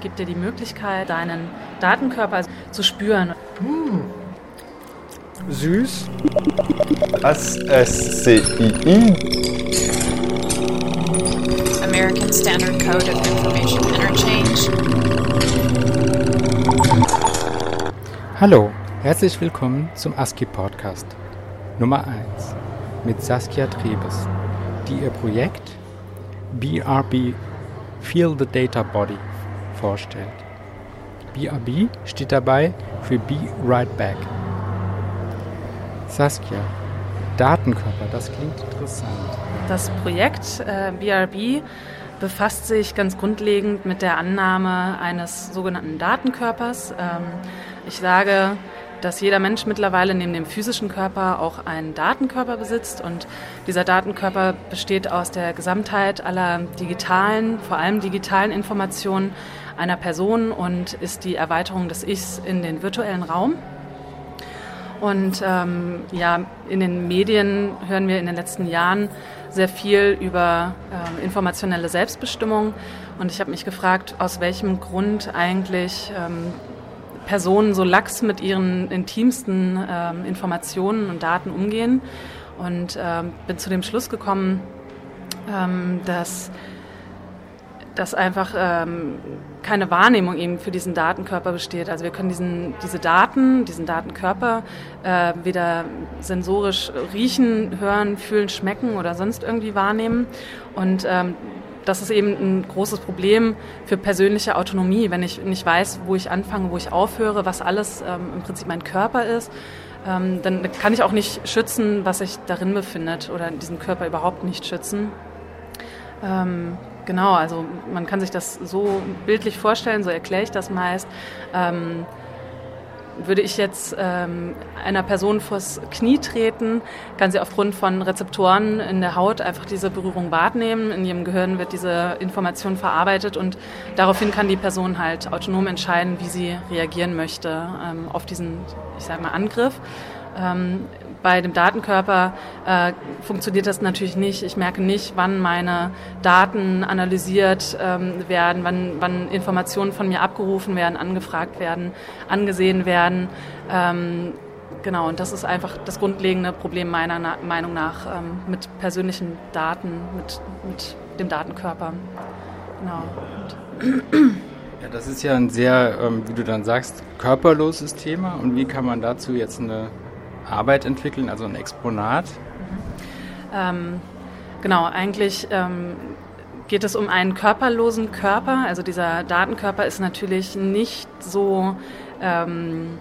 ich gebe dir die Möglichkeit, deinen Datenkörper zu spüren. Hm. Süß. SSCII. American Standard Code of Information Interchange. Hallo, herzlich willkommen zum ASCII Podcast Nummer 1 mit Saskia Trebes, die ihr Projekt BRB Feel the Data Body vorstellt. BRB steht dabei für Be Right Back. Saskia, Datenkörper, das klingt interessant. Das Projekt äh, BRB befasst sich ganz grundlegend mit der Annahme eines sogenannten Datenkörpers. Ähm, ich sage, dass jeder Mensch mittlerweile neben dem physischen Körper auch einen Datenkörper besitzt und dieser Datenkörper besteht aus der Gesamtheit aller digitalen, vor allem digitalen Informationen einer Person und ist die Erweiterung des Ichs in den virtuellen Raum. Und ähm, ja, in den Medien hören wir in den letzten Jahren sehr viel über äh, informationelle Selbstbestimmung. Und ich habe mich gefragt, aus welchem Grund eigentlich ähm, Personen so lax mit ihren intimsten ähm, Informationen und Daten umgehen. Und ähm, bin zu dem Schluss gekommen, ähm, dass dass einfach ähm, keine Wahrnehmung eben für diesen Datenkörper besteht. Also wir können diesen, diese Daten, diesen Datenkörper äh, weder sensorisch riechen, hören, fühlen, schmecken oder sonst irgendwie wahrnehmen. Und ähm, das ist eben ein großes Problem für persönliche Autonomie, wenn ich nicht weiß, wo ich anfange, wo ich aufhöre, was alles ähm, im Prinzip mein Körper ist. Ähm, dann kann ich auch nicht schützen, was sich darin befindet oder diesen Körper überhaupt nicht schützen. Ähm, Genau, also man kann sich das so bildlich vorstellen, so erkläre ich das meist. Ähm, würde ich jetzt ähm, einer Person vors Knie treten, kann sie aufgrund von Rezeptoren in der Haut einfach diese Berührung wahrnehmen. In ihrem Gehirn wird diese Information verarbeitet und daraufhin kann die Person halt autonom entscheiden, wie sie reagieren möchte ähm, auf diesen, ich sage mal, Angriff. Ähm, bei dem Datenkörper äh, funktioniert das natürlich nicht. Ich merke nicht, wann meine Daten analysiert ähm, werden, wann, wann Informationen von mir abgerufen werden, angefragt werden, angesehen werden. Ähm, genau, und das ist einfach das grundlegende Problem meiner Na Meinung nach ähm, mit persönlichen Daten, mit, mit dem Datenkörper. Genau. Ja, das ist ja ein sehr, ähm, wie du dann sagst, körperloses Thema. Und wie kann man dazu jetzt eine Arbeit entwickeln, also ein Exponat? Ähm, genau, eigentlich ähm, geht es um einen körperlosen Körper. Also dieser Datenkörper ist natürlich nicht so ähm,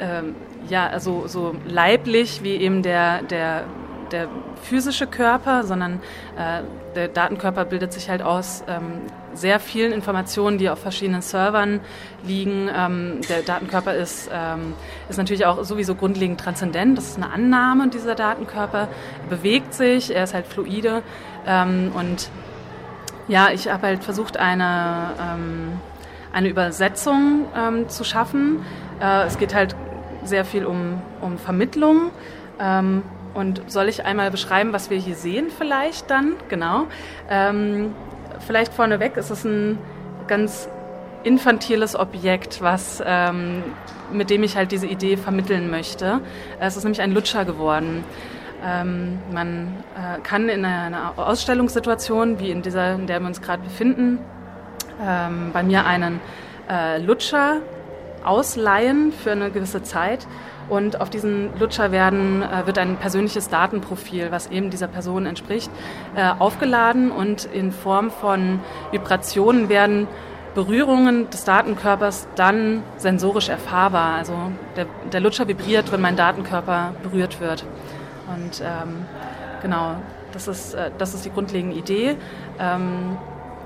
ähm, ja, also so leiblich wie eben der, der der physische Körper, sondern äh, der Datenkörper bildet sich halt aus ähm, sehr vielen Informationen, die auf verschiedenen Servern liegen. Ähm, der Datenkörper ist, ähm, ist natürlich auch sowieso grundlegend transzendent. Das ist eine Annahme dieser Datenkörper. Er bewegt sich, er ist halt fluide. Ähm, und ja, ich habe halt versucht, eine, ähm, eine Übersetzung ähm, zu schaffen. Äh, es geht halt sehr viel um, um Vermittlung. Ähm, und soll ich einmal beschreiben, was wir hier sehen vielleicht dann? Genau. Ähm, vielleicht vorneweg ist es ein ganz infantiles Objekt, was, ähm, mit dem ich halt diese Idee vermitteln möchte. Es ist nämlich ein Lutscher geworden. Ähm, man äh, kann in einer Ausstellungssituation, wie in dieser, in der wir uns gerade befinden, ähm, bei mir einen äh, Lutscher ausleihen für eine gewisse Zeit und auf diesen Lutscher werden, äh, wird ein persönliches Datenprofil, was eben dieser Person entspricht, äh, aufgeladen und in Form von Vibrationen werden Berührungen des Datenkörpers dann sensorisch erfahrbar. Also der, der Lutscher vibriert, wenn mein Datenkörper berührt wird. Und ähm, genau, das ist, äh, das ist die grundlegende Idee. Ähm,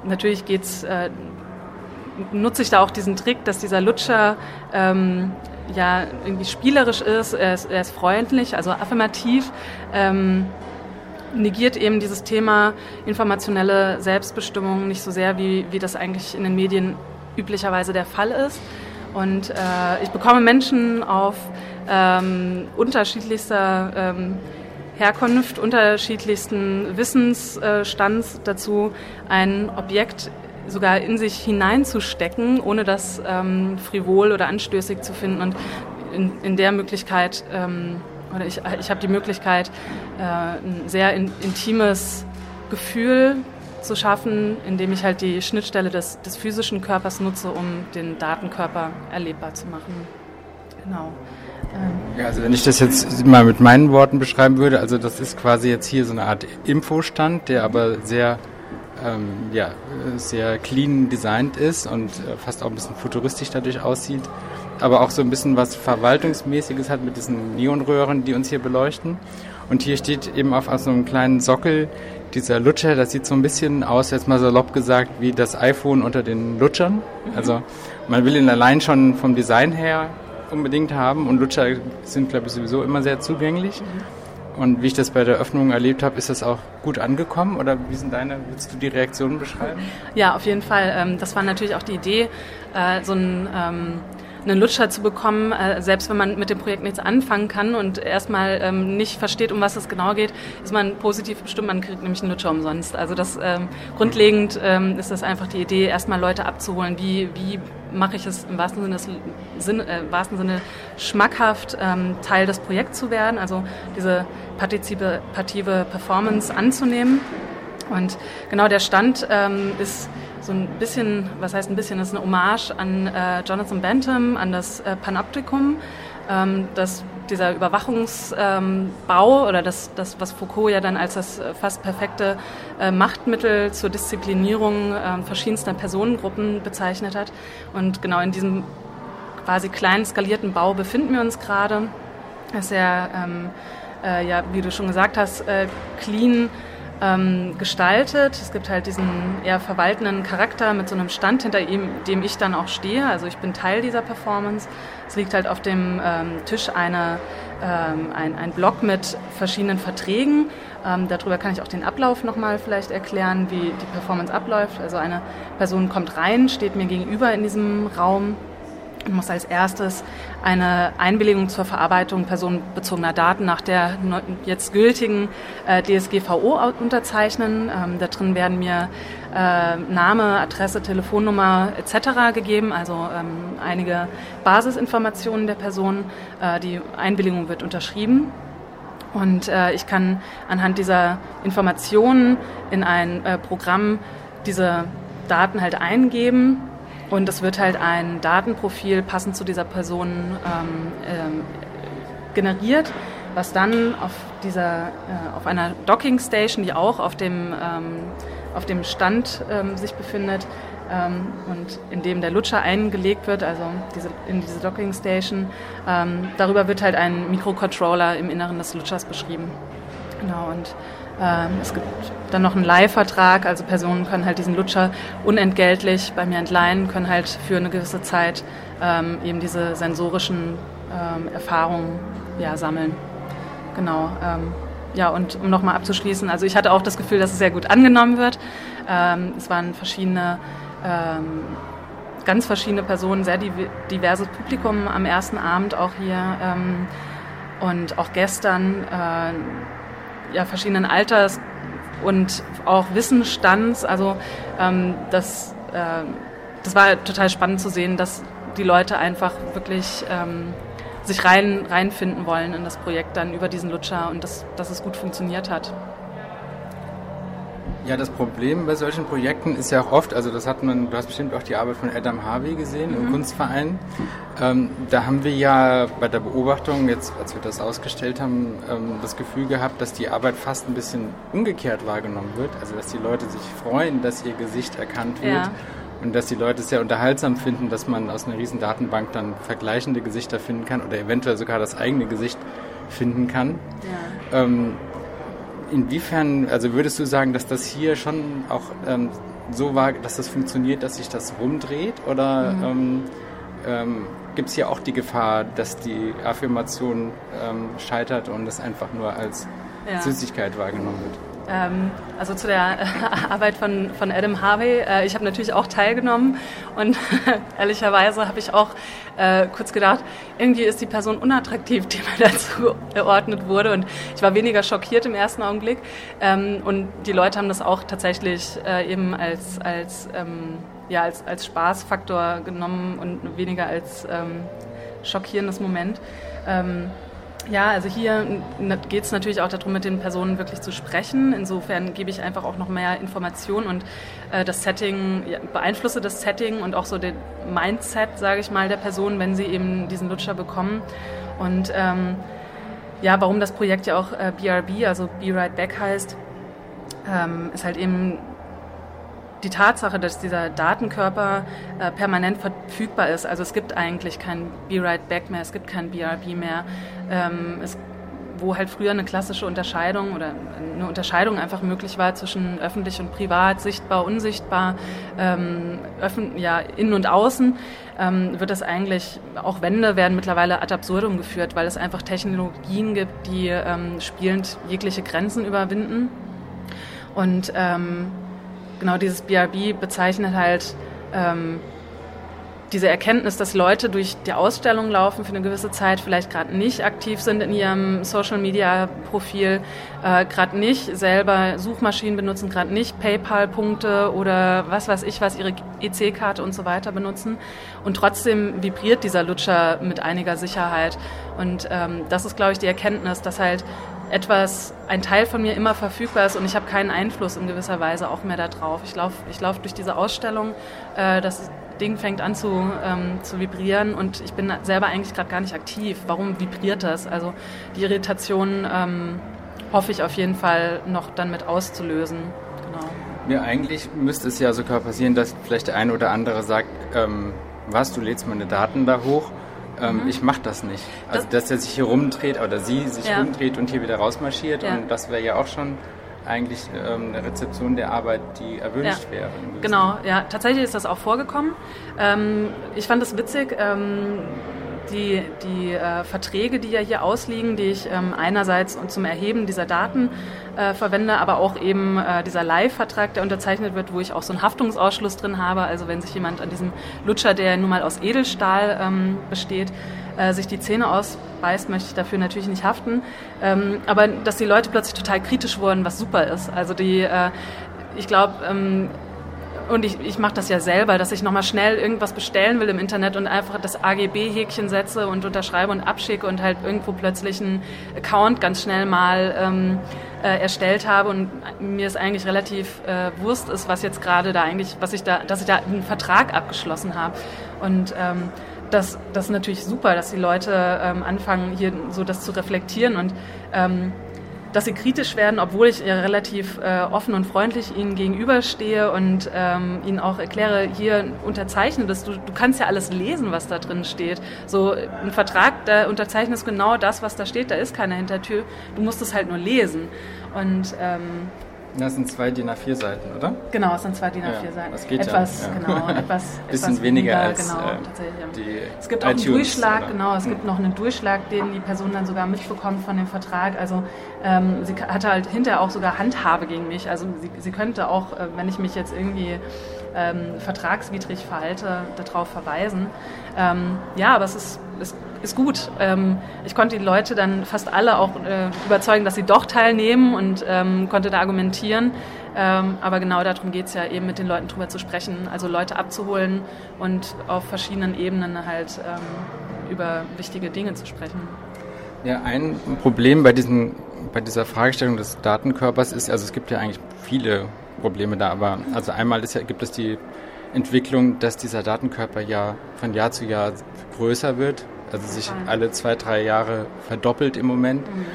natürlich geht's, äh, nutze ich da auch diesen Trick, dass dieser Lutscher ähm, ja irgendwie spielerisch ist, er ist, er ist freundlich, also affirmativ. Ähm, negiert eben dieses Thema informationelle Selbstbestimmung nicht so sehr, wie, wie das eigentlich in den Medien üblicherweise der Fall ist. Und äh, ich bekomme Menschen auf ähm, unterschiedlichster ähm, Herkunft, unterschiedlichsten Wissensstands dazu, ein Objekt sogar in sich hineinzustecken, ohne das ähm, frivol oder anstößig zu finden. Und in, in der Möglichkeit, ähm, oder ich, ich habe die Möglichkeit, äh, ein sehr in, intimes Gefühl zu schaffen, indem ich halt die Schnittstelle des, des physischen Körpers nutze, um den Datenkörper erlebbar zu machen. Genau. Ja, also wenn ich das jetzt mal mit meinen Worten beschreiben würde, also das ist quasi jetzt hier so eine Art Infostand, der aber sehr, ähm, ja, sehr clean designt ist und äh, fast auch ein bisschen futuristisch dadurch aussieht, aber auch so ein bisschen was Verwaltungsmäßiges hat mit diesen Neonröhren, die uns hier beleuchten. Und hier steht eben auf so einem kleinen Sockel dieser Lutscher, das sieht so ein bisschen aus, jetzt mal salopp gesagt, wie das iPhone unter den Lutschern. Also man will ihn allein schon vom Design her unbedingt haben und Lutscher sind, glaube ich, sowieso immer sehr zugänglich. Und wie ich das bei der Öffnung erlebt habe, ist das auch gut angekommen? Oder wie sind deine, willst du die Reaktionen beschreiben? Ja, auf jeden Fall. Ähm, das war natürlich auch die Idee, äh, so ein ähm, einen Lutscher zu bekommen, äh, selbst wenn man mit dem Projekt nichts anfangen kann und erstmal ähm, nicht versteht, um was es genau geht, ist man positiv bestimmt, man kriegt nämlich einen Lutscher umsonst. Also das ähm, grundlegend ähm, ist das einfach die Idee, erstmal Leute abzuholen, wie, wie mache ich es im wahrsten Sinne, Sinn, äh, wahrsten Sinne schmackhaft, ähm, Teil des Projekts zu werden, also diese partizipative Performance anzunehmen. Und genau der Stand ähm, ist so ein bisschen, was heißt ein bisschen, das ist eine Hommage an äh, Jonathan Bentham, an das äh, Panoptikum, ähm, das dieser Überwachungsbau ähm, oder das, das, was Foucault ja dann als das äh, fast perfekte äh, Machtmittel zur Disziplinierung äh, verschiedenster Personengruppen bezeichnet hat. Und genau in diesem quasi kleinen skalierten Bau befinden wir uns gerade. Das ist ja, ähm, äh, ja, wie du schon gesagt hast, äh, clean ähm, gestaltet. Es gibt halt diesen eher verwaltenden Charakter mit so einem Stand, hinter ihm, dem ich dann auch stehe. Also ich bin Teil dieser Performance. Es liegt halt auf dem ähm, Tisch eine, ähm, ein, ein Block mit verschiedenen Verträgen. Ähm, darüber kann ich auch den Ablauf nochmal vielleicht erklären, wie die Performance abläuft. Also eine Person kommt rein, steht mir gegenüber in diesem Raum und muss als erstes eine Einwilligung zur Verarbeitung personenbezogener Daten nach der jetzt gültigen äh, DSGVO unterzeichnen. Ähm, da drin werden mir äh, Name, Adresse, Telefonnummer etc. gegeben, also ähm, einige Basisinformationen der Person. Äh, die Einwilligung wird unterschrieben. Und äh, ich kann anhand dieser Informationen in ein äh, Programm diese Daten halt eingeben und es wird halt ein Datenprofil passend zu dieser Person ähm, ähm, generiert, was dann auf dieser, äh, auf einer Docking Station, die auch auf dem, ähm, auf dem Stand ähm, sich befindet ähm, und in dem der Lutscher eingelegt wird, also diese, in diese Docking Station, ähm, darüber wird halt ein Mikrocontroller im Inneren des Lutschers beschrieben. Genau, und es gibt dann noch einen Leihvertrag, also Personen können halt diesen Lutscher unentgeltlich bei mir entleihen, können halt für eine gewisse Zeit ähm, eben diese sensorischen ähm, Erfahrungen ja, sammeln. Genau. Ähm, ja, und um nochmal abzuschließen, also ich hatte auch das Gefühl, dass es sehr gut angenommen wird. Ähm, es waren verschiedene, ähm, ganz verschiedene Personen, sehr diverses Publikum am ersten Abend auch hier und auch gestern. Äh, ja, verschiedenen Alters und auch Wissensstands. Also ähm, das, äh, das war total spannend zu sehen, dass die Leute einfach wirklich ähm, sich rein, reinfinden wollen in das Projekt dann über diesen Lutscher und dass, dass es gut funktioniert hat. Ja, das Problem bei solchen Projekten ist ja auch oft, also das hat man, du hast bestimmt auch die Arbeit von Adam Harvey gesehen mhm. im Kunstverein. Ähm, da haben wir ja bei der Beobachtung, jetzt als wir das ausgestellt haben, ähm, das Gefühl gehabt, dass die Arbeit fast ein bisschen umgekehrt wahrgenommen wird. Also dass die Leute sich freuen, dass ihr Gesicht erkannt wird. Ja. Und dass die Leute es sehr unterhaltsam finden, dass man aus einer riesen Datenbank dann vergleichende Gesichter finden kann oder eventuell sogar das eigene Gesicht finden kann. Ja. Ähm, Inwiefern, also würdest du sagen, dass das hier schon auch ähm, so war, dass das funktioniert, dass sich das rumdreht? Oder mhm. ähm, ähm, gibt es hier auch die Gefahr, dass die Affirmation ähm, scheitert und es einfach nur als ja. Süßigkeit wahrgenommen wird? Ähm, also zu der Arbeit von, von Adam Harvey. Äh, ich habe natürlich auch teilgenommen und ehrlicherweise habe ich auch äh, kurz gedacht, irgendwie ist die Person unattraktiv, die mir dazu geordnet wurde. Und ich war weniger schockiert im ersten Augenblick. Ähm, und die Leute haben das auch tatsächlich äh, eben als, als, ähm, ja, als, als Spaßfaktor genommen und weniger als ähm, schockierendes Moment. Ja, also hier geht es natürlich auch darum, mit den Personen wirklich zu sprechen. Insofern gebe ich einfach auch noch mehr Informationen und äh, das Setting, ja, beeinflusse das Setting und auch so den Mindset, sage ich mal, der Person, wenn sie eben diesen Lutscher bekommen. Und ähm, ja, warum das Projekt ja auch äh, BRB, also Be Right Back heißt, ähm, ist halt eben die Tatsache, dass dieser Datenkörper äh, permanent verfügbar ist, also es gibt eigentlich kein Be Right Back mehr, es gibt kein BRB mehr, ähm, es, wo halt früher eine klassische Unterscheidung oder eine Unterscheidung einfach möglich war zwischen öffentlich und privat, sichtbar, unsichtbar, ähm, öffn ja, innen und außen, ähm, wird das eigentlich, auch Wände werden mittlerweile ad absurdum geführt, weil es einfach Technologien gibt, die ähm, spielend jegliche Grenzen überwinden. Und ähm, genau dieses BRB bezeichnet halt ähm, diese Erkenntnis, dass Leute durch die Ausstellung laufen für eine gewisse Zeit, vielleicht gerade nicht aktiv sind in ihrem Social-Media-Profil, äh, gerade nicht selber Suchmaschinen benutzen, gerade nicht PayPal-Punkte oder was weiß ich was, ihre EC-Karte und so weiter benutzen. Und trotzdem vibriert dieser Lutscher mit einiger Sicherheit. Und ähm, das ist, glaube ich, die Erkenntnis, dass halt etwas, ein Teil von mir immer verfügbar ist und ich habe keinen Einfluss in gewisser Weise auch mehr darauf. Ich laufe ich lauf durch diese Ausstellung, äh, das Ding fängt an zu, ähm, zu vibrieren und ich bin selber eigentlich gerade gar nicht aktiv. Warum vibriert das? Also die Irritation ähm, hoffe ich auf jeden Fall noch dann mit auszulösen. Genau. Ja, eigentlich müsste es ja sogar passieren, dass vielleicht der eine oder andere sagt, ähm, was, du lädst meine Daten da hoch ähm, mhm. ich mache das nicht. Also, das, dass er sich hier rumdreht oder sie sich ja. rumdreht und hier wieder rausmarschiert. Ja. Und das wäre ja auch schon eigentlich ähm, eine Rezeption der Arbeit, die erwünscht ja. wäre. Genau, ja, tatsächlich ist das auch vorgekommen. Ähm, ich fand es witzig. Ähm, die, die äh, Verträge, die ja hier ausliegen, die ich ähm, einerseits zum Erheben dieser Daten äh, verwende, aber auch eben äh, dieser Live-Vertrag, der unterzeichnet wird, wo ich auch so einen Haftungsausschluss drin habe. Also wenn sich jemand an diesem Lutscher, der nun mal aus Edelstahl ähm, besteht, äh, sich die Zähne ausbeißt, möchte ich dafür natürlich nicht haften. Ähm, aber dass die Leute plötzlich total kritisch wurden, was super ist. Also die, äh, ich glaube, ähm, und ich, ich mache das ja selber, dass ich nochmal schnell irgendwas bestellen will im Internet und einfach das AGB-Häkchen setze und unterschreibe und abschicke und halt irgendwo plötzlich einen Account ganz schnell mal ähm, äh, erstellt habe und mir es eigentlich relativ äh, Wurst ist, was jetzt gerade da eigentlich, was ich da, dass ich da einen Vertrag abgeschlossen habe. Und ähm, das, das ist natürlich super, dass die Leute ähm, anfangen, hier so das zu reflektieren und ähm, dass sie kritisch werden, obwohl ich relativ äh, offen und freundlich ihnen gegenüberstehe und ähm, ihnen auch erkläre, hier unterzeichne das. Du, du kannst ja alles lesen, was da drin steht. So ein Vertrag, da unterzeichnest genau das, was da steht. Da ist keine Hintertür. Du musst es halt nur lesen. Und ähm, das sind zwei DIN A4 Seiten, oder? Genau, es sind zwei DIN A4 Seiten. das geht etwas, ja. genau, etwas, bisschen etwas weniger, weniger als genau, äh, die Es gibt auch iTunes, einen Durchschlag, oder? genau, es gibt noch einen Durchschlag, den die Person dann sogar mitbekommt von dem Vertrag. Also ähm, sie hatte halt hinterher auch sogar Handhabe gegen mich. Also sie, sie könnte auch, äh, wenn ich mich jetzt irgendwie ähm, vertragswidrig verhalte, darauf verweisen. Ähm, ja, aber es ist, es ist gut. Ähm, ich konnte die Leute dann fast alle auch äh, überzeugen, dass sie doch teilnehmen und ähm, konnte da argumentieren. Ähm, aber genau darum geht es ja eben mit den Leuten drüber zu sprechen, also Leute abzuholen und auf verschiedenen Ebenen halt ähm, über wichtige Dinge zu sprechen. Ja, ein Problem bei, diesen, bei dieser Fragestellung des Datenkörpers ist, also es gibt ja eigentlich viele Probleme da, aber also einmal ja, gibt es die Entwicklung, dass dieser Datenkörper ja von Jahr zu Jahr größer wird, also sich alle zwei, drei Jahre verdoppelt im Moment. Mhm.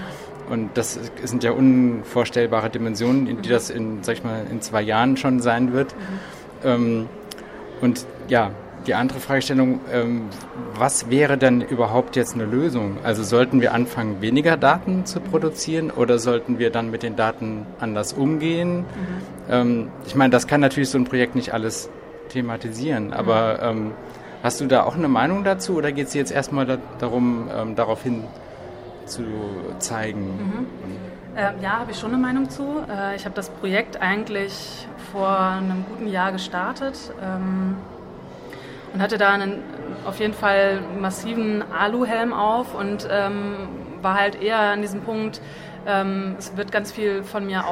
Und das sind ja unvorstellbare Dimensionen, in die das in, sag ich mal, in zwei Jahren schon sein wird. Mhm. Ähm, und ja, die andere Fragestellung, ähm, was wäre denn überhaupt jetzt eine Lösung? Also sollten wir anfangen, weniger Daten zu produzieren oder sollten wir dann mit den Daten anders umgehen? Mhm. Ähm, ich meine, das kann natürlich so ein Projekt nicht alles thematisieren, aber mhm. ähm, hast du da auch eine Meinung dazu oder geht es jetzt erstmal da, darum, ähm, darauf hin zu zeigen? Mhm. Äh, ja, habe ich schon eine Meinung zu. Äh, ich habe das Projekt eigentlich vor einem guten Jahr gestartet ähm, und hatte da einen auf jeden Fall massiven Aluhelm auf und ähm, war halt eher an diesem Punkt, ähm, es wird ganz viel von mir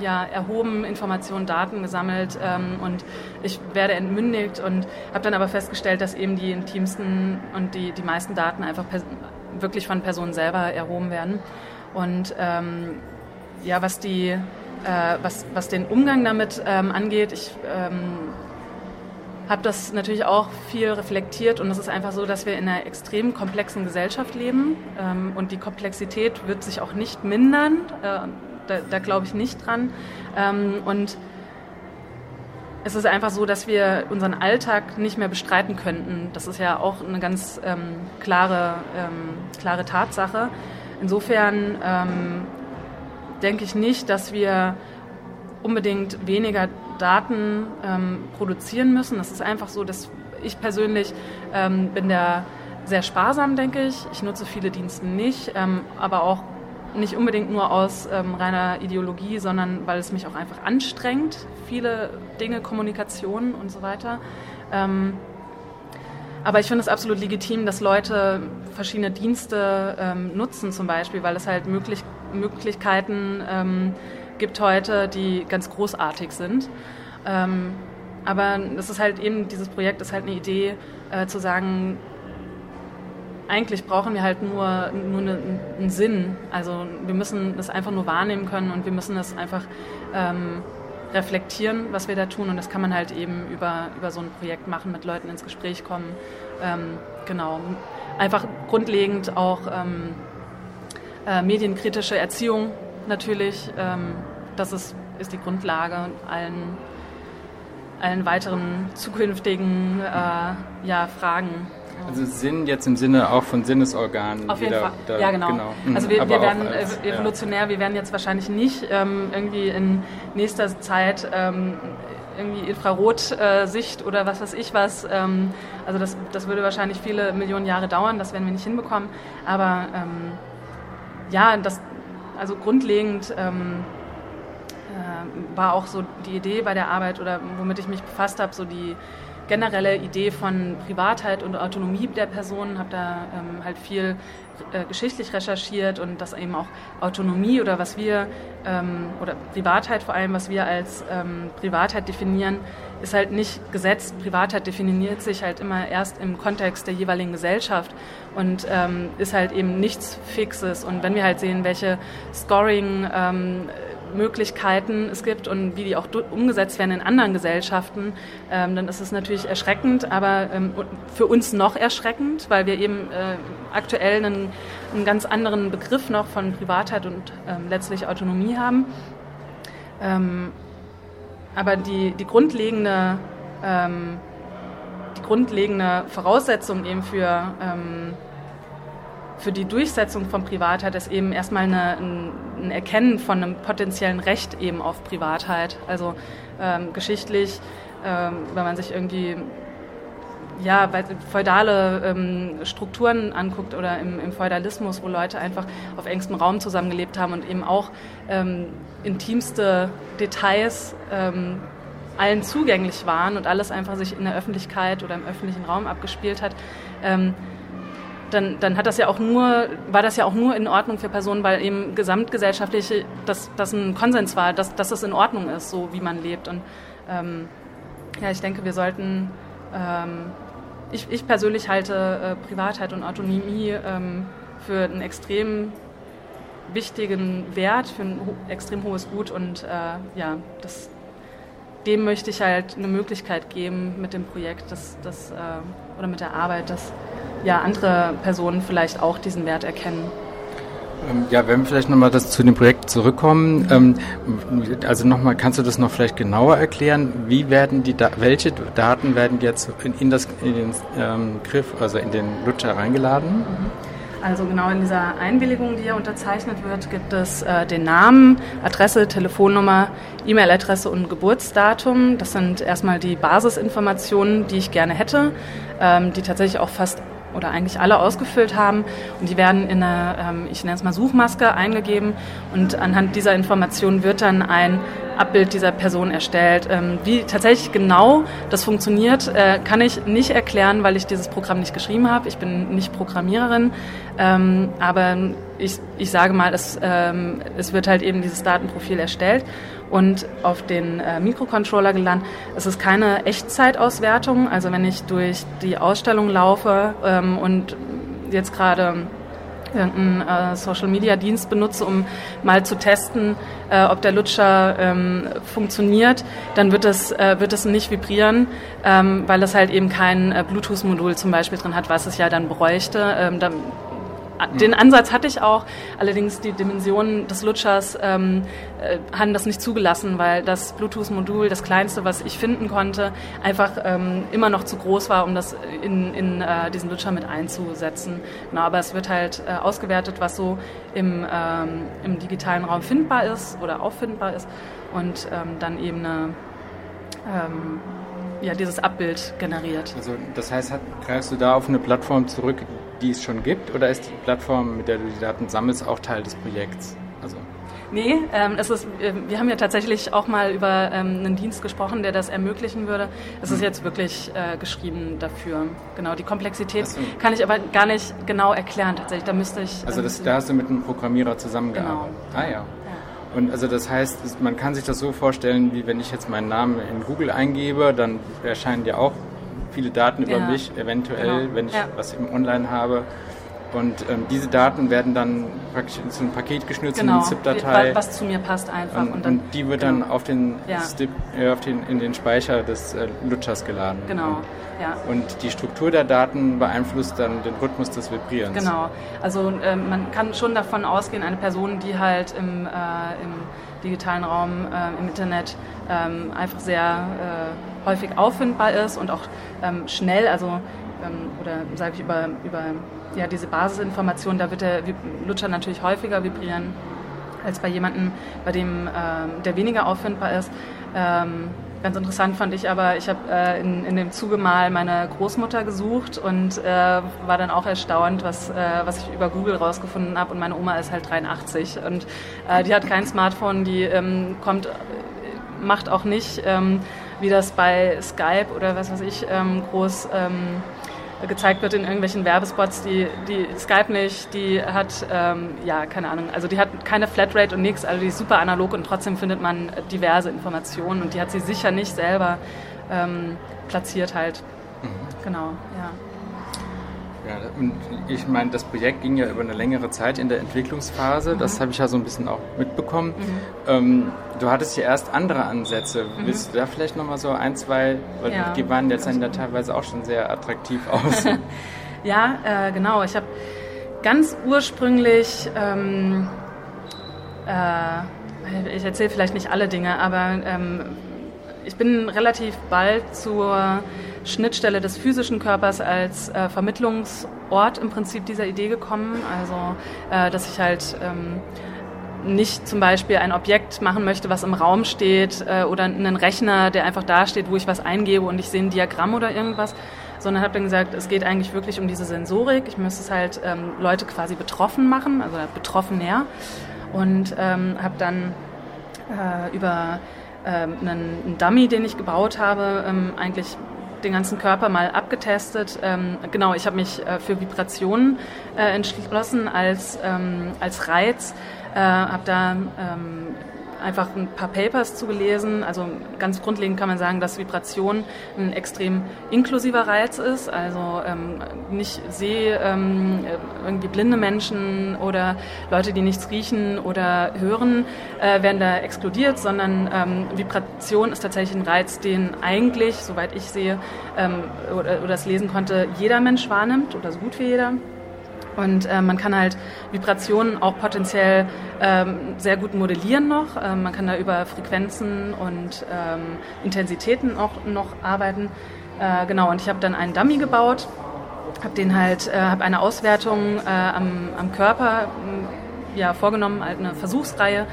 ja, erhoben, Informationen, Daten gesammelt ähm, und ich werde entmündigt und habe dann aber festgestellt, dass eben die intimsten und die, die meisten Daten einfach wirklich von Personen selber erhoben werden. Und ähm, ja, was die, äh, was, was den Umgang damit ähm, angeht, ich ähm, habe das natürlich auch viel reflektiert und es ist einfach so, dass wir in einer extrem komplexen Gesellschaft leben ähm, und die Komplexität wird sich auch nicht mindern. Äh, da, da glaube ich nicht dran. Ähm, und es ist einfach so, dass wir unseren Alltag nicht mehr bestreiten könnten. Das ist ja auch eine ganz ähm, klare, ähm, klare Tatsache. Insofern ähm, denke ich nicht, dass wir unbedingt weniger Daten ähm, produzieren müssen. Es ist einfach so, dass ich persönlich ähm, bin da sehr sparsam, denke ich. Ich nutze viele Dienste nicht, ähm, aber auch nicht unbedingt nur aus ähm, reiner Ideologie, sondern weil es mich auch einfach anstrengt, viele Dinge, Kommunikation und so weiter. Ähm, aber ich finde es absolut legitim, dass Leute verschiedene Dienste ähm, nutzen, zum Beispiel, weil es halt möglich, Möglichkeiten ähm, gibt heute, die ganz großartig sind. Ähm, aber das ist halt eben, dieses Projekt ist halt eine Idee, äh, zu sagen, eigentlich brauchen wir halt nur, nur eine, einen Sinn. Also wir müssen das einfach nur wahrnehmen können und wir müssen das einfach ähm, reflektieren, was wir da tun. Und das kann man halt eben über, über so ein Projekt machen, mit Leuten ins Gespräch kommen. Ähm, genau. Einfach grundlegend auch ähm, äh, medienkritische Erziehung natürlich. Ähm, das ist, ist die Grundlage allen, allen weiteren zukünftigen äh, ja, Fragen. Also Sinn jetzt im Sinne auch von Sinnesorganen. Auf jeden Fall. Da, ja, genau. genau. Mhm. Also wir, wir werden als, evolutionär, ja. wir werden jetzt wahrscheinlich nicht ähm, irgendwie in nächster Zeit ähm, irgendwie Infrarotsicht äh, oder was weiß ich was. Ähm, also das, das würde wahrscheinlich viele Millionen Jahre dauern, das werden wir nicht hinbekommen. Aber ähm, ja, das, also grundlegend ähm, äh, war auch so die Idee bei der Arbeit oder womit ich mich befasst habe, so die generelle Idee von Privatheit und Autonomie der Person, habe da ähm, halt viel äh, geschichtlich recherchiert und dass eben auch Autonomie oder was wir, ähm, oder Privatheit vor allem, was wir als ähm, Privatheit definieren, ist halt nicht gesetzt. Privatheit definiert sich halt immer erst im Kontext der jeweiligen Gesellschaft und ähm, ist halt eben nichts Fixes. Und wenn wir halt sehen, welche Scoring ähm, Möglichkeiten es gibt und wie die auch umgesetzt werden in anderen Gesellschaften, ähm, dann ist es natürlich erschreckend, aber ähm, für uns noch erschreckend, weil wir eben äh, aktuell einen, einen, ganz anderen Begriff noch von Privatheit und ähm, letztlich Autonomie haben. Ähm, aber die, die grundlegende ähm, die grundlegende Voraussetzung eben für ähm, für die Durchsetzung von Privatheit ist eben erstmal eine, ein, Erkennen von einem potenziellen Recht eben auf Privatheit. Also ähm, geschichtlich, ähm, wenn man sich irgendwie ja, feudale ähm, Strukturen anguckt oder im, im, Feudalismus, wo Leute einfach auf engstem Raum zusammengelebt haben und eben auch ähm, intimste Details ähm, allen zugänglich waren und alles einfach sich in der Öffentlichkeit oder im öffentlichen Raum abgespielt hat, ähm, dann, dann hat das ja auch nur, war das ja auch nur in Ordnung für Personen, weil eben gesamtgesellschaftlich das, das ein Konsens war, dass, dass das in Ordnung ist, so wie man lebt. Und ähm, ja, ich denke, wir sollten, ähm, ich, ich persönlich halte äh, Privatheit und Autonomie ähm, für einen extrem wichtigen Wert, für ein ho extrem hohes Gut und äh, ja, das, dem möchte ich halt eine Möglichkeit geben mit dem Projekt das, das, äh, oder mit der Arbeit, dass ja, andere Personen vielleicht auch diesen Wert erkennen. Ähm, ja, wenn wir vielleicht nochmal das zu dem Projekt zurückkommen, ähm, also nochmal, kannst du das noch vielleicht genauer erklären? Wie werden die, da welche Daten werden jetzt in, in das in den ähm, Griff, also in den Lutscher reingeladen? Mhm. Also genau in dieser Einwilligung, die ja unterzeichnet wird, gibt es äh, den Namen, Adresse, Telefonnummer, E-Mail-Adresse und Geburtsdatum. Das sind erstmal die Basisinformationen, die ich gerne hätte, ähm, die tatsächlich auch fast oder eigentlich alle ausgefüllt haben. Und die werden in eine, ähm, ich nenne es mal Suchmaske, eingegeben. Und anhand dieser Informationen wird dann ein Abbild dieser Person erstellt. Ähm, wie tatsächlich genau das funktioniert, äh, kann ich nicht erklären, weil ich dieses Programm nicht geschrieben habe. Ich bin nicht Programmiererin, ähm, aber ich, ich sage mal, es, ähm, es wird halt eben dieses Datenprofil erstellt und auf den äh, Mikrocontroller gelandet. Es ist keine Echtzeitauswertung, also wenn ich durch die Ausstellung laufe und jetzt gerade irgendeinen äh, Social-Media-Dienst benutze, um mal zu testen, äh, ob der Lutscher ähm, funktioniert, dann wird es, äh, wird es nicht vibrieren, ähm, weil es halt eben kein äh, Bluetooth-Modul zum Beispiel drin hat, was es ja dann bräuchte. Ähm, da, den Ansatz hatte ich auch, allerdings die Dimensionen des Lutschers ähm, äh, haben das nicht zugelassen, weil das Bluetooth-Modul, das kleinste, was ich finden konnte, einfach ähm, immer noch zu groß war, um das in, in äh, diesen Lutscher mit einzusetzen. Genau, aber es wird halt äh, ausgewertet, was so im, ähm, im digitalen Raum findbar ist oder auffindbar ist und ähm, dann eben eine ähm, ja, dieses Abbild generiert. Also das heißt, greifst du da auf eine Plattform zurück, die es schon gibt, oder ist die Plattform, mit der du die Daten sammelst, auch Teil des Projekts? Also Nee, ähm, es ist, äh, wir haben ja tatsächlich auch mal über ähm, einen Dienst gesprochen, der das ermöglichen würde. Es ist hm. jetzt wirklich äh, geschrieben dafür. Genau, die Komplexität so. kann ich aber gar nicht genau erklären tatsächlich. Da müsste ich. Also das, da hast du mit einem Programmierer zusammengearbeitet. Genau. Ah ja. Und also das heißt, man kann sich das so vorstellen, wie wenn ich jetzt meinen Namen in Google eingebe, dann erscheinen ja auch viele Daten über ja. mich, eventuell, genau. wenn ich ja. was im Online habe. Und ähm, diese Daten werden dann praktisch in so ein Paket geschnürt, genau. in eine ZIP-Datei. Was zu mir passt einfach. Und, und, dann, und die wird genau. dann auf den, ja. Stip, äh, auf den, in den Speicher des äh, Lutschers geladen. Genau. Und, ja. und die Struktur der Daten beeinflusst dann den Rhythmus des Vibrierens. Genau. Also äh, man kann schon davon ausgehen, eine Person, die halt im, äh, im digitalen Raum, äh, im Internet ähm, einfach sehr äh, häufig auffindbar ist und auch ähm, schnell, also ähm, oder sage ich über, über ja, diese Basisinformation, da wird der Lutscher natürlich häufiger vibrieren als bei jemandem, bei dem ähm, der weniger auffindbar ist. Ähm, ganz interessant fand ich aber, ich habe äh, in, in dem Zuge mal meine Großmutter gesucht und äh, war dann auch erstaunt, was, äh, was ich über Google rausgefunden habe. Und meine Oma ist halt 83 und äh, die hat kein Smartphone, die ähm, kommt, macht auch nicht, ähm, wie das bei Skype oder was weiß ich, ähm, groß ähm, gezeigt wird in irgendwelchen Werbespots, die, die Skype nicht, die hat, ähm, ja, keine Ahnung, also die hat keine Flatrate und nichts, also die ist super analog und trotzdem findet man diverse Informationen und die hat sie sicher nicht selber ähm, platziert halt. Mhm. Genau, ja. Ja, und ich meine, das Projekt ging ja über eine längere Zeit in der Entwicklungsphase. Mhm. Das habe ich ja so ein bisschen auch mitbekommen. Mhm. Ähm, du hattest ja erst andere Ansätze. Mhm. Willst du da vielleicht nochmal so ein, zwei, weil ja. die waren jetzt ja teilweise auch schon sehr attraktiv aus. ja, äh, genau. Ich habe ganz ursprünglich, ähm, äh, ich erzähle vielleicht nicht alle Dinge, aber ähm, ich bin relativ bald zur Schnittstelle des physischen Körpers als äh, Vermittlungsort im Prinzip dieser Idee gekommen. Also, äh, dass ich halt ähm, nicht zum Beispiel ein Objekt machen möchte, was im Raum steht äh, oder einen Rechner, der einfach da steht, wo ich was eingebe und ich sehe ein Diagramm oder irgendwas, sondern habe dann gesagt, es geht eigentlich wirklich um diese Sensorik. Ich müsste es halt ähm, Leute quasi betroffen machen, also betroffen näher und ähm, habe dann äh, über ähm, einen, Dummy, den ich gebaut habe, ähm, eigentlich den ganzen Körper mal abgetestet. Ähm, genau, ich habe mich äh, für Vibrationen äh, entschlossen als, ähm, als Reiz, äh, habe da ähm, einfach ein paar Papers zugelesen. Also ganz grundlegend kann man sagen, dass Vibration ein extrem inklusiver Reiz ist. Also ähm, nicht sehe ähm, irgendwie blinde Menschen oder Leute, die nichts riechen oder hören, äh, werden da exkludiert, sondern ähm, Vibration ist tatsächlich ein Reiz, den eigentlich, soweit ich sehe ähm, oder, oder das lesen konnte, jeder Mensch wahrnimmt oder so gut wie jeder. Und äh, man kann halt Vibrationen auch potenziell ähm, sehr gut modellieren noch. Ähm, man kann da über Frequenzen und ähm, Intensitäten auch noch arbeiten. Äh, genau, und ich habe dann einen Dummy gebaut, habe den halt, äh, habe eine Auswertung äh, am, am Körper äh, ja, vorgenommen, halt eine Versuchsreihe.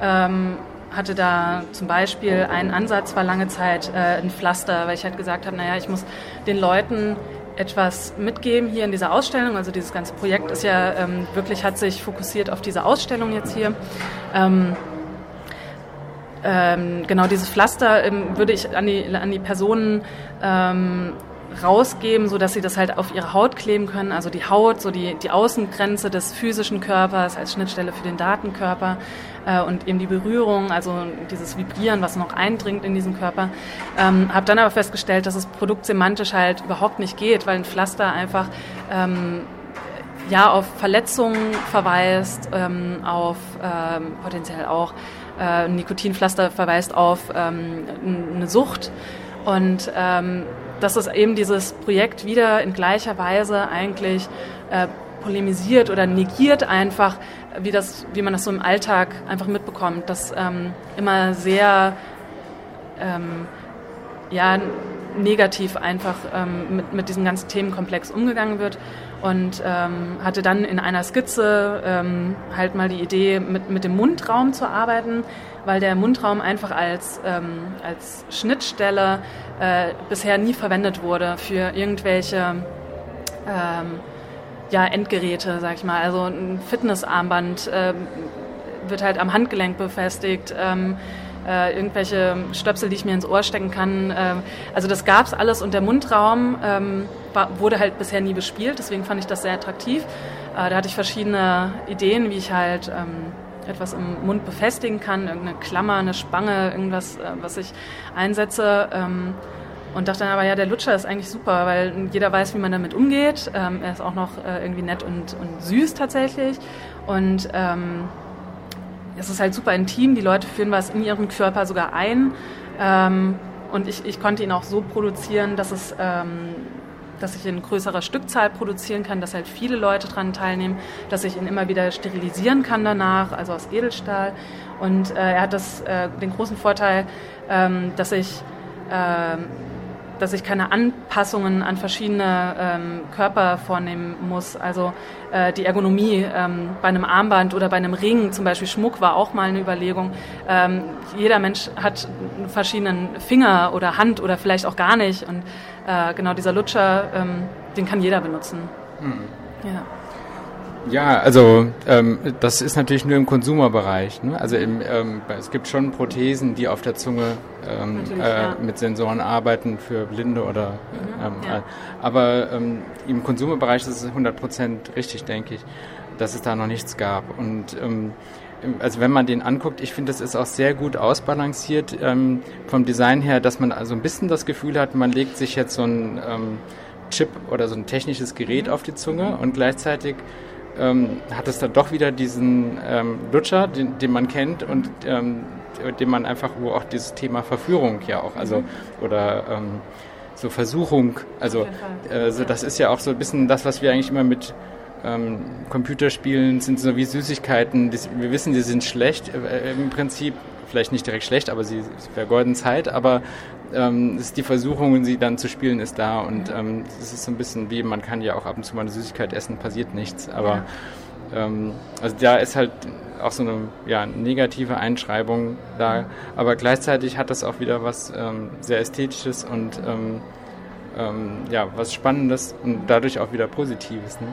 Ähm, hatte da zum Beispiel einen Ansatz, war lange Zeit äh, ein Pflaster, weil ich halt gesagt habe, naja, ich muss den Leuten etwas mitgeben hier in dieser Ausstellung. Also dieses ganze Projekt ist ja ähm, wirklich, hat sich fokussiert auf diese Ausstellung jetzt hier. Ähm, ähm, genau dieses Pflaster ähm, würde ich an die, an die Personen ähm, rausgeben, so dass sie das halt auf ihre Haut kleben können. Also die Haut, so die, die Außengrenze des physischen Körpers als Schnittstelle für den Datenkörper äh, und eben die Berührung, also dieses Vibrieren, was noch eindringt in diesen Körper. Ähm, habe dann aber festgestellt, dass es produktsemantisch halt überhaupt nicht geht, weil ein Pflaster einfach ähm, ja auf Verletzungen verweist, ähm, auf ähm, potenziell auch äh, Nikotinpflaster verweist auf ähm, eine Sucht und ähm, dass es eben dieses Projekt wieder in gleicher Weise eigentlich äh, polemisiert oder negiert einfach, wie, das, wie man das so im Alltag einfach mitbekommt, dass ähm, immer sehr ähm, ja, negativ einfach ähm, mit, mit diesem ganzen Themenkomplex umgegangen wird. Und ähm, hatte dann in einer Skizze ähm, halt mal die Idee, mit, mit dem Mundraum zu arbeiten, weil der Mundraum einfach als, ähm, als Schnittstelle äh, bisher nie verwendet wurde für irgendwelche ähm, ja, Endgeräte, sag ich mal. Also ein Fitnessarmband äh, wird halt am Handgelenk befestigt. Ähm, äh, irgendwelche Stöpsel, die ich mir ins Ohr stecken kann. Äh, also das gab es alles und der Mundraum ähm, war, wurde halt bisher nie bespielt, deswegen fand ich das sehr attraktiv. Äh, da hatte ich verschiedene Ideen, wie ich halt ähm, etwas im Mund befestigen kann, irgendeine Klammer, eine Spange, irgendwas, äh, was ich einsetze. Ähm, und dachte dann aber, ja, der Lutscher ist eigentlich super, weil jeder weiß, wie man damit umgeht. Ähm, er ist auch noch äh, irgendwie nett und, und süß tatsächlich. Und ähm, es ist halt super intim, die Leute führen was in ihren Körper sogar ein. Ähm, und ich, ich konnte ihn auch so produzieren, dass es ähm, dass ich in größerer Stückzahl produzieren kann, dass halt viele Leute daran teilnehmen, dass ich ihn immer wieder sterilisieren kann danach, also aus Edelstahl. Und äh, er hat das, äh, den großen Vorteil, ähm, dass ich äh, dass ich keine Anpassungen an verschiedene ähm, Körper vornehmen muss. Also äh, die Ergonomie ähm, bei einem Armband oder bei einem Ring, zum Beispiel Schmuck, war auch mal eine Überlegung. Ähm, jeder Mensch hat einen verschiedenen Finger oder Hand oder vielleicht auch gar nicht. Und äh, genau dieser Lutscher, ähm, den kann jeder benutzen. Mhm. Ja. Ja, also ähm, das ist natürlich nur im Konsumerbereich. Ne? Also im, ähm, es gibt schon Prothesen, die auf der Zunge ähm, äh, ja. mit Sensoren arbeiten für Blinde oder. Mhm, ähm, ja. Äh, aber ähm, im Konsumerbereich ist es 100% richtig, denke ich, dass es da noch nichts gab. Und ähm, also wenn man den anguckt, ich finde, das ist auch sehr gut ausbalanciert vom Design her, dass man also ein bisschen das Gefühl hat, man legt sich jetzt so ein Chip oder so ein technisches Gerät mhm. auf die Zunge und gleichzeitig ähm, hat es dann doch wieder diesen ähm, Lutscher, den, den, man kennt und ähm, den man einfach, wo auch dieses Thema Verführung ja auch, also mhm. oder ähm, so Versuchung, also äh, so, das ist ja auch so ein bisschen das, was wir eigentlich immer mit ähm, Computerspielen sind so wie Süßigkeiten. Wir wissen, die sind schlecht äh, im Prinzip, vielleicht nicht direkt schlecht, aber sie, sie vergeuden Zeit. Aber ähm, ist die Versuchung, sie dann zu spielen, ist da und ähm, es ist so ein bisschen wie, man kann ja auch ab und zu mal eine Süßigkeit essen, passiert nichts, aber ja. ähm, also da ist halt auch so eine ja, negative Einschreibung da, aber gleichzeitig hat das auch wieder was ähm, sehr Ästhetisches und ähm, ähm, ja, was Spannendes und dadurch auch wieder Positives. Ne?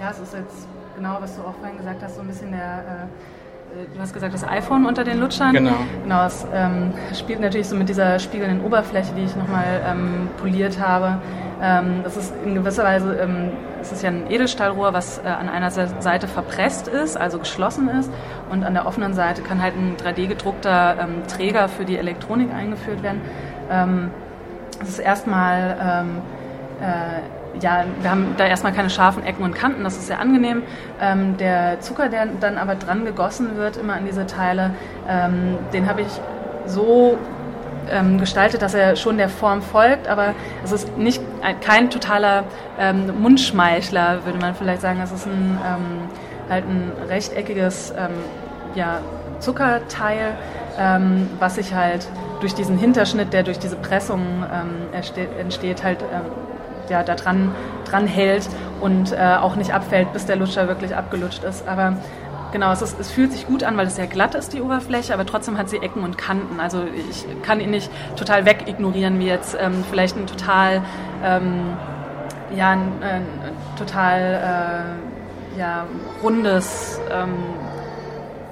Ja, es ist jetzt genau, was du auch vorhin gesagt hast, so ein bisschen der äh du hast gesagt, das iPhone unter den Lutschern. Genau. Genau, es ähm, spielt natürlich so mit dieser spiegelnden Oberfläche, die ich nochmal ähm, poliert habe. Ähm, das ist in gewisser Weise, ähm, es ist ja ein Edelstahlrohr, was äh, an einer Seite verpresst ist, also geschlossen ist. Und an der offenen Seite kann halt ein 3D-gedruckter ähm, Träger für die Elektronik eingeführt werden. Ähm, das ist erstmal ähm, äh, ja, wir haben da erstmal keine scharfen Ecken und Kanten, das ist sehr angenehm. Ähm, der Zucker, der dann aber dran gegossen wird, immer an diese Teile, ähm, den habe ich so ähm, gestaltet, dass er schon der Form folgt, aber es ist nicht ein, kein totaler ähm, Mundschmeichler, würde man vielleicht sagen. Es ist ein, ähm, halt ein rechteckiges ähm, ja, Zuckerteil, was sich halt durch diesen Hinterschnitt, der durch diese Pressung entsteht, halt ja, da dran, dran hält und äh, auch nicht abfällt, bis der Lutscher wirklich abgelutscht ist. Aber genau, es, ist, es fühlt sich gut an, weil es sehr glatt ist, die Oberfläche, aber trotzdem hat sie Ecken und Kanten. Also ich kann ihn nicht total wegignorieren, wie jetzt ähm, vielleicht ein total ähm, ja, ein, ein total äh, ja, rundes, ähm,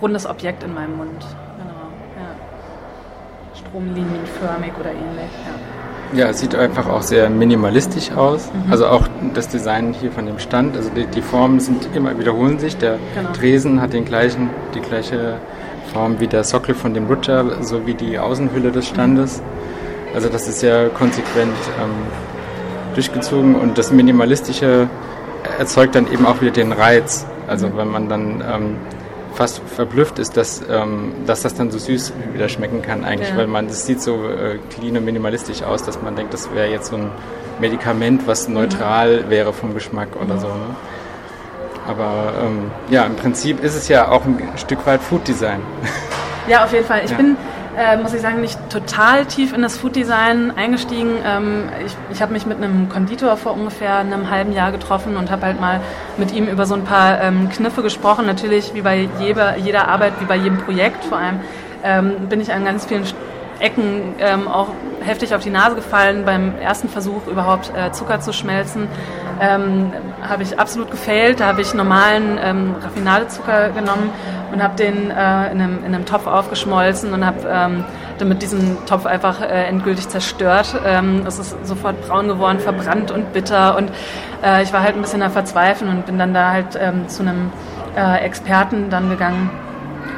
rundes Objekt in meinem Mund. Genau, ja. Stromlinienförmig oder ähnlich. Ja. Ja, es sieht einfach auch sehr minimalistisch aus. Mhm. Also auch das Design hier von dem Stand. Also die, die Formen sind immer wiederholen sich. Der genau. Tresen hat den gleichen, die gleiche Form wie der Sockel von dem Rutscher, sowie die Außenhülle des Standes. Mhm. Also das ist sehr konsequent ähm, durchgezogen und das Minimalistische erzeugt dann eben auch wieder den Reiz. Also mhm. wenn man dann ähm, fast verblüfft ist, dass, ähm, dass das dann so süß wieder schmecken kann eigentlich, ja. weil man das sieht so äh, clean und minimalistisch aus, dass man denkt, das wäre jetzt so ein Medikament, was neutral mhm. wäre vom Geschmack oder mhm. so. Ne? Aber ähm, ja, im Prinzip ist es ja auch ein Stück weit Food Design. Ja, auf jeden Fall. Ich ja. bin äh, muss ich sagen, nicht total tief in das Food Design eingestiegen. Ähm, ich ich habe mich mit einem Konditor vor ungefähr einem halben Jahr getroffen und habe halt mal mit ihm über so ein paar ähm, Kniffe gesprochen. Natürlich, wie bei jeder, jeder Arbeit, wie bei jedem Projekt vor allem, ähm, bin ich an ganz vielen Ecken ähm, auch heftig auf die Nase gefallen beim ersten Versuch überhaupt äh, Zucker zu schmelzen. Ähm, habe ich absolut gefailt. Da habe ich normalen ähm, Raffinadezucker genommen und habe den äh, in, einem, in einem Topf aufgeschmolzen und habe ähm, damit diesen Topf einfach äh, endgültig zerstört. Ähm, es ist sofort braun geworden, verbrannt und bitter und äh, ich war halt ein bisschen da verzweifeln und bin dann da halt ähm, zu einem äh, Experten dann gegangen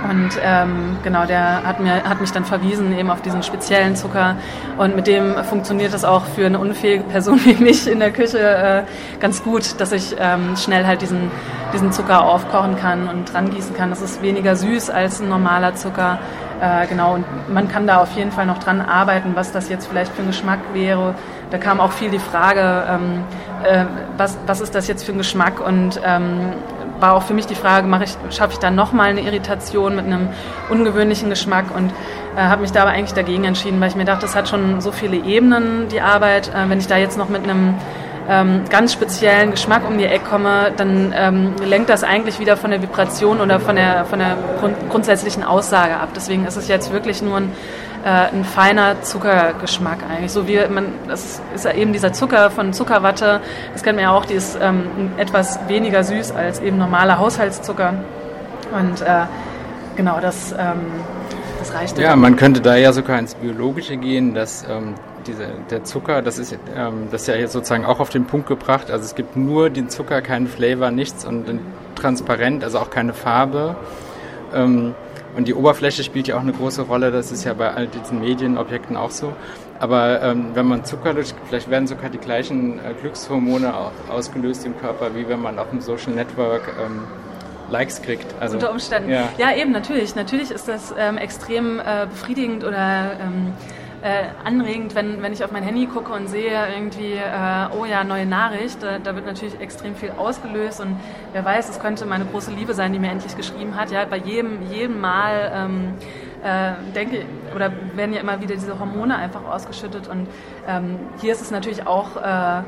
und ähm, genau, der hat, mir, hat mich dann verwiesen eben auf diesen speziellen Zucker. Und mit dem funktioniert es auch für eine unfähige Person wie mich in der Küche äh, ganz gut, dass ich ähm, schnell halt diesen, diesen Zucker aufkochen kann und dran gießen kann. Das ist weniger süß als ein normaler Zucker. Äh, genau, und man kann da auf jeden Fall noch dran arbeiten, was das jetzt vielleicht für ein Geschmack wäre. Da kam auch viel die Frage, ähm, äh, was, was ist das jetzt für ein Geschmack und ähm, war auch für mich die Frage, mache ich, schaffe ich dann nochmal eine Irritation mit einem ungewöhnlichen Geschmack und äh, habe mich da aber eigentlich dagegen entschieden, weil ich mir dachte, das hat schon so viele Ebenen, die Arbeit. Äh, wenn ich da jetzt noch mit einem ähm, ganz speziellen Geschmack um die Ecke komme, dann ähm, lenkt das eigentlich wieder von der Vibration oder von der, von der grund grundsätzlichen Aussage ab. Deswegen ist es jetzt wirklich nur ein ein feiner Zuckergeschmack eigentlich. So wie man, das ist ja eben dieser Zucker von Zuckerwatte, das kennt man ja auch, die ist ähm, etwas weniger süß als eben normaler Haushaltszucker. Und äh, genau, das, ähm, das reicht. Ja, man könnte da ja sogar ins Biologische gehen, dass ähm, diese, der Zucker, das ist, ähm, das ist ja jetzt sozusagen auch auf den Punkt gebracht. Also es gibt nur den Zucker, keinen Flavor, nichts und transparent, also auch keine Farbe. Und die Oberfläche spielt ja auch eine große Rolle, das ist ja bei all diesen Medienobjekten auch so. Aber ähm, wenn man Zucker durch, vielleicht werden sogar die gleichen äh, Glückshormone ausgelöst im Körper, wie wenn man auf dem Social Network ähm, Likes kriegt. Also, Unter Umständen. Ja. ja. eben, natürlich. Natürlich ist das ähm, extrem äh, befriedigend oder ähm, äh, anregend, wenn, wenn ich auf mein Handy gucke und sehe irgendwie, äh, oh ja, neue Nachricht, da, da, wird natürlich extrem viel ausgelöst und wer weiß, es könnte meine große Liebe sein, die mir endlich geschrieben hat. Ja, bei jedem, jedem Mal ähm, äh, denke oder werden ja immer wieder diese Hormone einfach ausgeschüttet und ähm, hier ist es natürlich auch äh,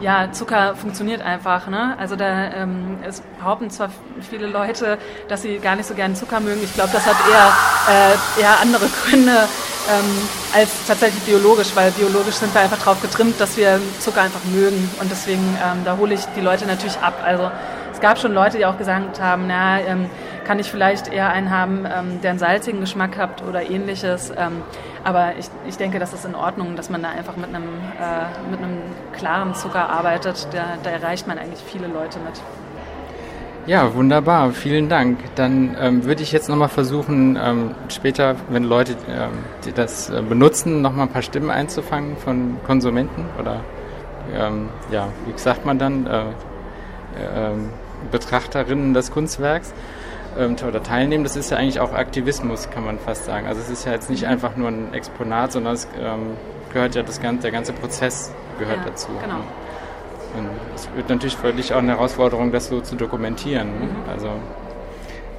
ja, Zucker funktioniert einfach. Ne? Also da ähm, es behaupten zwar viele Leute, dass sie gar nicht so gerne Zucker mögen. Ich glaube, das hat eher, äh, eher andere Gründe ähm, als tatsächlich biologisch, weil biologisch sind wir einfach darauf getrimmt, dass wir Zucker einfach mögen. Und deswegen, ähm, da hole ich die Leute natürlich ab. Also es gab schon Leute, die auch gesagt haben, na, ähm, kann ich vielleicht eher einen haben, ähm, der einen salzigen Geschmack hat oder ähnliches. Ähm, aber ich, ich denke, das ist in Ordnung, dass man da einfach mit einem, äh, mit einem klaren Zucker arbeitet. Da, da erreicht man eigentlich viele Leute mit. Ja, wunderbar. Vielen Dank. Dann ähm, würde ich jetzt nochmal versuchen, ähm, später, wenn Leute ähm, die das äh, benutzen, nochmal ein paar Stimmen einzufangen von Konsumenten oder, ähm, ja, wie sagt man dann, äh, äh, Betrachterinnen des Kunstwerks ähm, oder teilnehmen. Das ist ja eigentlich auch Aktivismus, kann man fast sagen. Also es ist ja jetzt nicht einfach nur ein Exponat, sondern es ähm, gehört ja das ganze, der ganze Prozess gehört ja, dazu. Genau. Und es wird natürlich für dich auch eine Herausforderung, das so zu dokumentieren. Ne? Also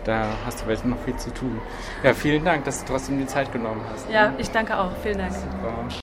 da hast du vielleicht noch viel zu tun. Ja, vielen Dank, dass du trotzdem die Zeit genommen hast. Ja, ich danke auch. Vielen Dank. Super.